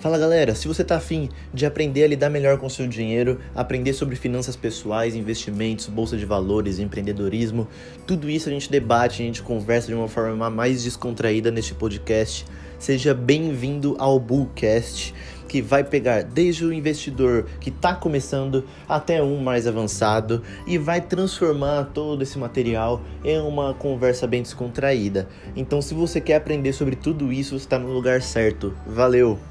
Fala galera, se você tá afim de aprender a lidar melhor com seu dinheiro, aprender sobre finanças pessoais, investimentos, bolsa de valores, empreendedorismo, tudo isso a gente debate, a gente conversa de uma forma mais descontraída neste podcast. Seja bem-vindo ao Bullcast, que vai pegar desde o investidor que está começando até um mais avançado e vai transformar todo esse material em uma conversa bem descontraída. Então, se você quer aprender sobre tudo isso, está no lugar certo. Valeu!